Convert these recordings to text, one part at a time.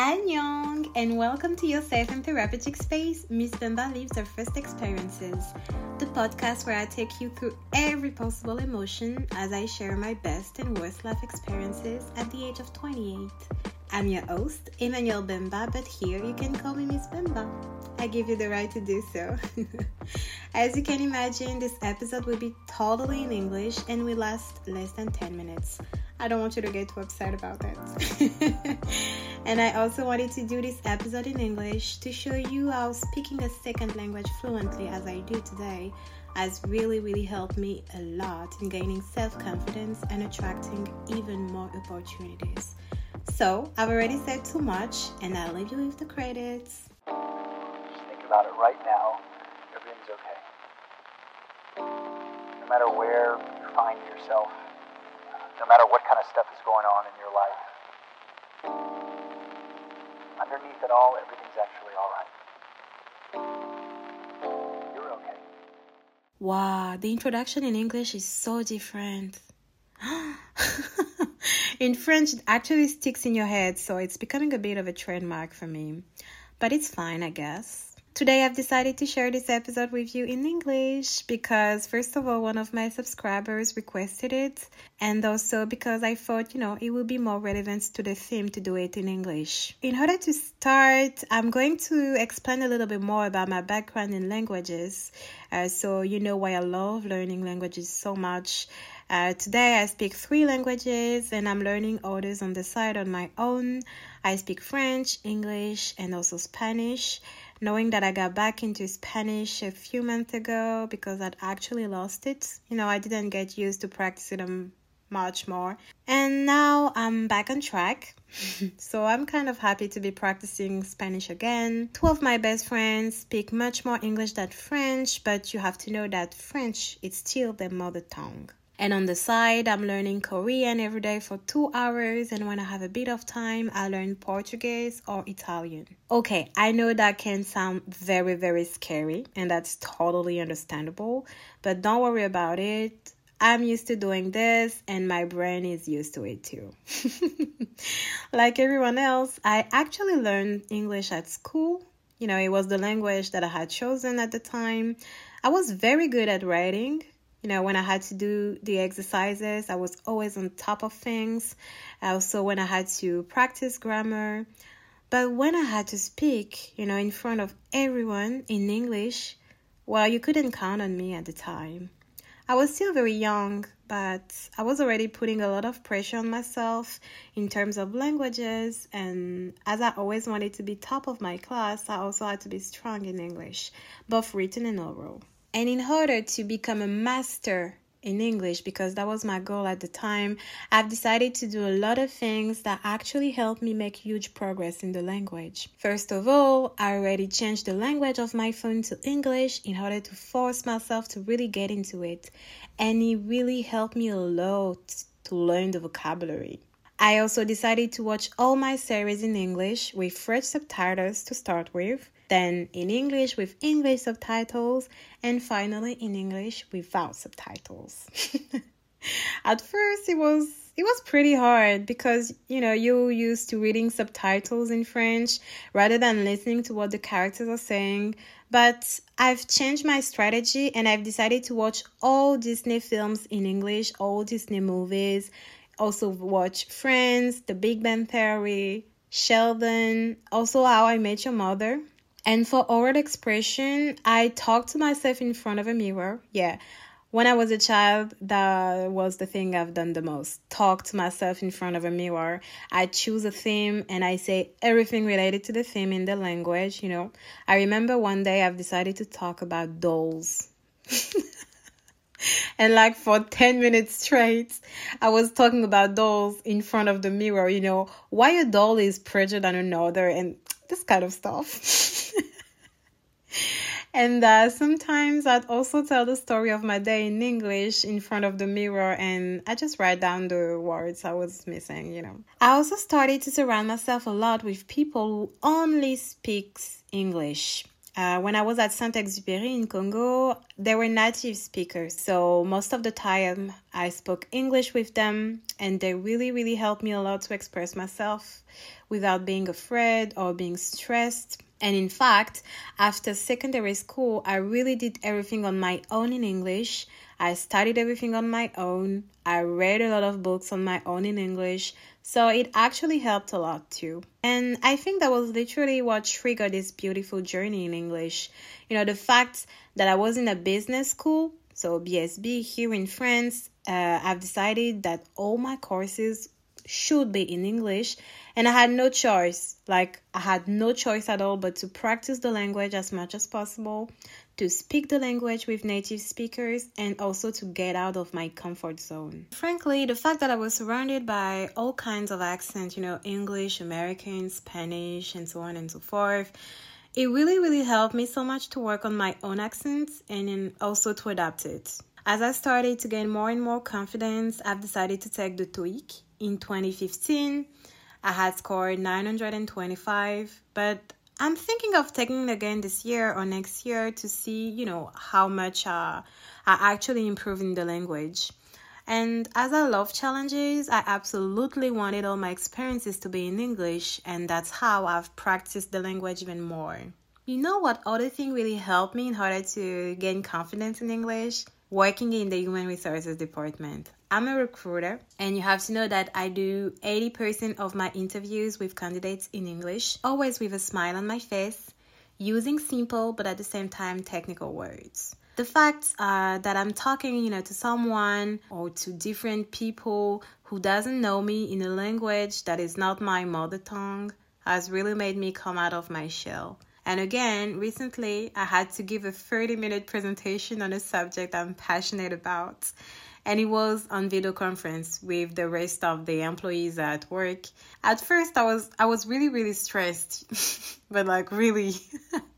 Annyeong, and welcome to your safe and therapeutic space, Miss Bemba Lives Her First Experiences, the podcast where I take you through every possible emotion as I share my best and worst life experiences at the age of 28. I'm your host, Emmanuel Bemba, but here you can call me Miss Bemba. I give you the right to do so. As you can imagine, this episode will be totally in English and will last less than 10 minutes. I don't want you to get too upset about that. and I also wanted to do this episode in English to show you how speaking a second language fluently as I do today has really, really helped me a lot in gaining self confidence and attracting even more opportunities. So, I've already said too much, and I'll leave you with the credits. Just think about it right it all, everything's actually all right. You're okay. Wow, the introduction in English is so different. in French, it actually sticks in your head, so it's becoming a bit of a trademark for me. But it's fine, I guess. Today, I've decided to share this episode with you in English because, first of all, one of my subscribers requested it, and also because I thought, you know, it would be more relevant to the theme to do it in English. In order to start, I'm going to explain a little bit more about my background in languages, uh, so you know why I love learning languages so much. Uh, today, I speak three languages and I'm learning others on the side on my own. I speak French, English, and also Spanish. Knowing that I got back into Spanish a few months ago because I'd actually lost it. You know, I didn't get used to practicing them much more. And now I'm back on track. so I'm kind of happy to be practicing Spanish again. Two of my best friends speak much more English than French, but you have to know that French is still their mother tongue. And on the side, I'm learning Korean every day for two hours. And when I have a bit of time, I learn Portuguese or Italian. Okay, I know that can sound very, very scary, and that's totally understandable. But don't worry about it. I'm used to doing this, and my brain is used to it too. like everyone else, I actually learned English at school. You know, it was the language that I had chosen at the time. I was very good at writing you know, when I had to do the exercises, I was always on top of things. Also, when I had to practice grammar. But when I had to speak, you know, in front of everyone in English, well, you couldn't count on me at the time. I was still very young, but I was already putting a lot of pressure on myself in terms of languages. And as I always wanted to be top of my class, I also had to be strong in English, both written and oral. And in order to become a master in English, because that was my goal at the time, I've decided to do a lot of things that actually help me make huge progress in the language. First of all, I already changed the language of my phone to English in order to force myself to really get into it. And it really helped me a lot to learn the vocabulary. I also decided to watch all my series in English with French subtitles to start with then in English with English subtitles, and finally in English without subtitles. At first, it was it was pretty hard because you know you're used to reading subtitles in French rather than listening to what the characters are saying. But I've changed my strategy and I've decided to watch all Disney films in English, all Disney movies. Also watch Friends, The Big Bang Theory, Sheldon, also How I Met Your Mother. And for oral expression, I talk to myself in front of a mirror. Yeah. When I was a child, that was the thing I've done the most. Talk to myself in front of a mirror. I choose a theme and I say everything related to the theme in the language, you know. I remember one day I've decided to talk about dolls. and like for 10 minutes straight, I was talking about dolls in front of the mirror, you know, why a doll is prettier than another and this kind of stuff. and uh, sometimes I'd also tell the story of my day in English in front of the mirror and I just write down the words I was missing, you know. I also started to surround myself a lot with people who only speaks English. Uh, when I was at Saint Exupéry in Congo, they were native speakers. So most of the time I spoke English with them, and they really, really helped me a lot to express myself without being afraid or being stressed. And in fact, after secondary school, I really did everything on my own in English. I studied everything on my own. I read a lot of books on my own in English. So it actually helped a lot too. And I think that was literally what triggered this beautiful journey in English. You know, the fact that I was in a business school, so BSB here in France, uh, I've decided that all my courses should be in English and I had no choice. Like, I had no choice at all but to practice the language as much as possible, to speak the language with native speakers, and also to get out of my comfort zone. Frankly, the fact that I was surrounded by all kinds of accents, you know, English, American, Spanish, and so on and so forth, it really, really helped me so much to work on my own accents and also to adapt it. As I started to gain more and more confidence, I've decided to take the TOEIC in 2015. I had scored 925, but I'm thinking of taking it again this year or next year to see, you know, how much uh, I actually improve in the language. And as I love challenges, I absolutely wanted all my experiences to be in English, and that's how I've practiced the language even more. You know what other thing really helped me in order to gain confidence in English? Working in the human resources department. I'm a recruiter, and you have to know that I do 80% of my interviews with candidates in English, always with a smile on my face, using simple but at the same time technical words. The fact that I'm talking, you know, to someone or to different people who doesn't know me in a language that is not my mother tongue has really made me come out of my shell. And again, recently I had to give a 30 minute presentation on a subject I'm passionate about and it was on video conference with the rest of the employees at work. At first I was I was really really stressed, but like really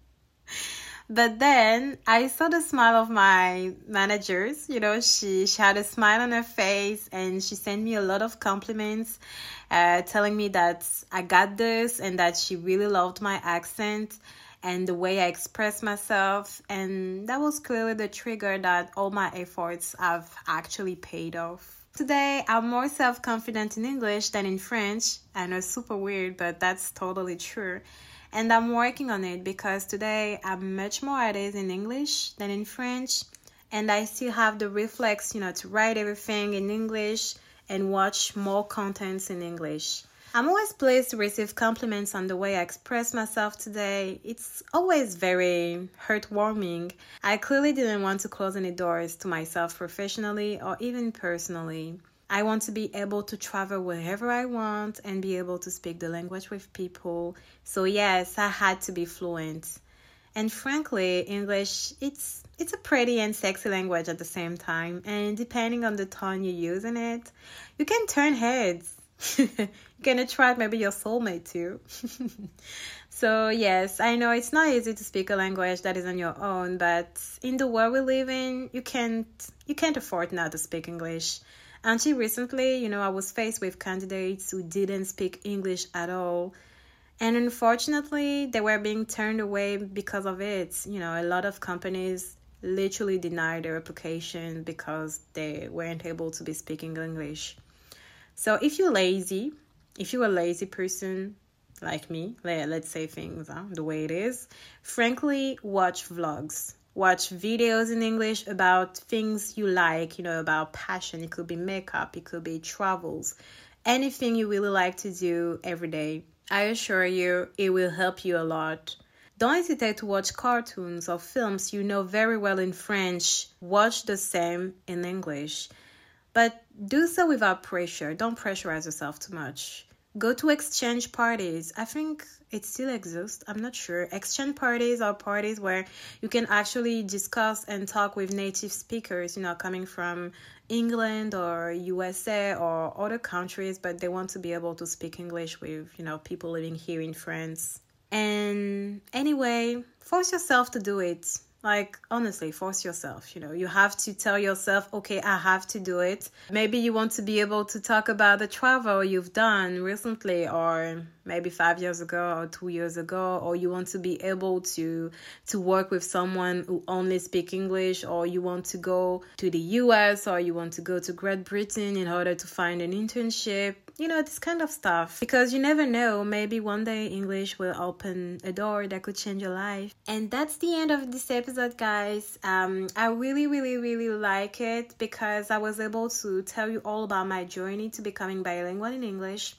But then I saw the smile of my managers. You know, she, she had a smile on her face and she sent me a lot of compliments, uh, telling me that I got this and that she really loved my accent and the way I express myself. And that was clearly the trigger that all my efforts have actually paid off. Today, I'm more self confident in English than in French. I know it's super weird, but that's totally true. And I'm working on it because today I'm much more at ease in English than in French. And I still have the reflex, you know, to write everything in English and watch more contents in English. I'm always pleased to receive compliments on the way I express myself today. It's always very heartwarming. I clearly didn't want to close any doors to myself professionally or even personally. I want to be able to travel wherever I want and be able to speak the language with people. So yes, I had to be fluent. And frankly, English it's it's a pretty and sexy language at the same time, and depending on the tone you use in it, you can turn heads. can attract maybe your soulmate too. so yes, I know it's not easy to speak a language that is on your own, but in the world we live in, you can't you can't afford not to speak English. Until recently, you know, I was faced with candidates who didn't speak English at all. And unfortunately, they were being turned away because of it. You know, a lot of companies literally denied their application because they weren't able to be speaking English. So if you're lazy, if you're a lazy person like me, let's say things huh, the way it is, frankly, watch vlogs. Watch videos in English about things you like, you know, about passion. It could be makeup, it could be travels, anything you really like to do every day. I assure you, it will help you a lot. Don't hesitate to watch cartoons or films you know very well in French. Watch the same in English. But do so without pressure. Don't pressurize yourself too much. Go to exchange parties. I think it still exists. I'm not sure. Exchange parties are parties where you can actually discuss and talk with native speakers, you know, coming from England or USA or other countries, but they want to be able to speak English with, you know, people living here in France. And anyway, force yourself to do it. Like, honestly, force yourself. You know, you have to tell yourself, okay, I have to do it. Maybe you want to be able to talk about the travel you've done recently, or maybe five years ago, or two years ago, or you want to be able to to work with someone who only speak English, or you want to go to the US, or you want to go to Great Britain in order to find an internship you know, this kind of stuff. Because you never know, maybe one day English will open a door that could change your life. And that's the end of this episode, guys. Um, I really, really, really like it because I was able to tell you all about my journey to becoming bilingual in English.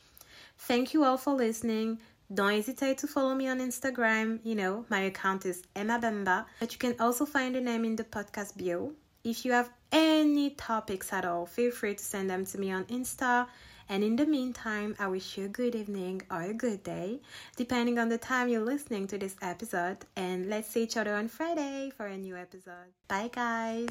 Thank you all for listening. Don't hesitate to follow me on Instagram. You know, my account is Emma Bamba, but you can also find the name in the podcast bio. If you have any topics at all, feel free to send them to me on Insta and in the meantime, I wish you a good evening or a good day, depending on the time you're listening to this episode. And let's see each other on Friday for a new episode. Bye, guys.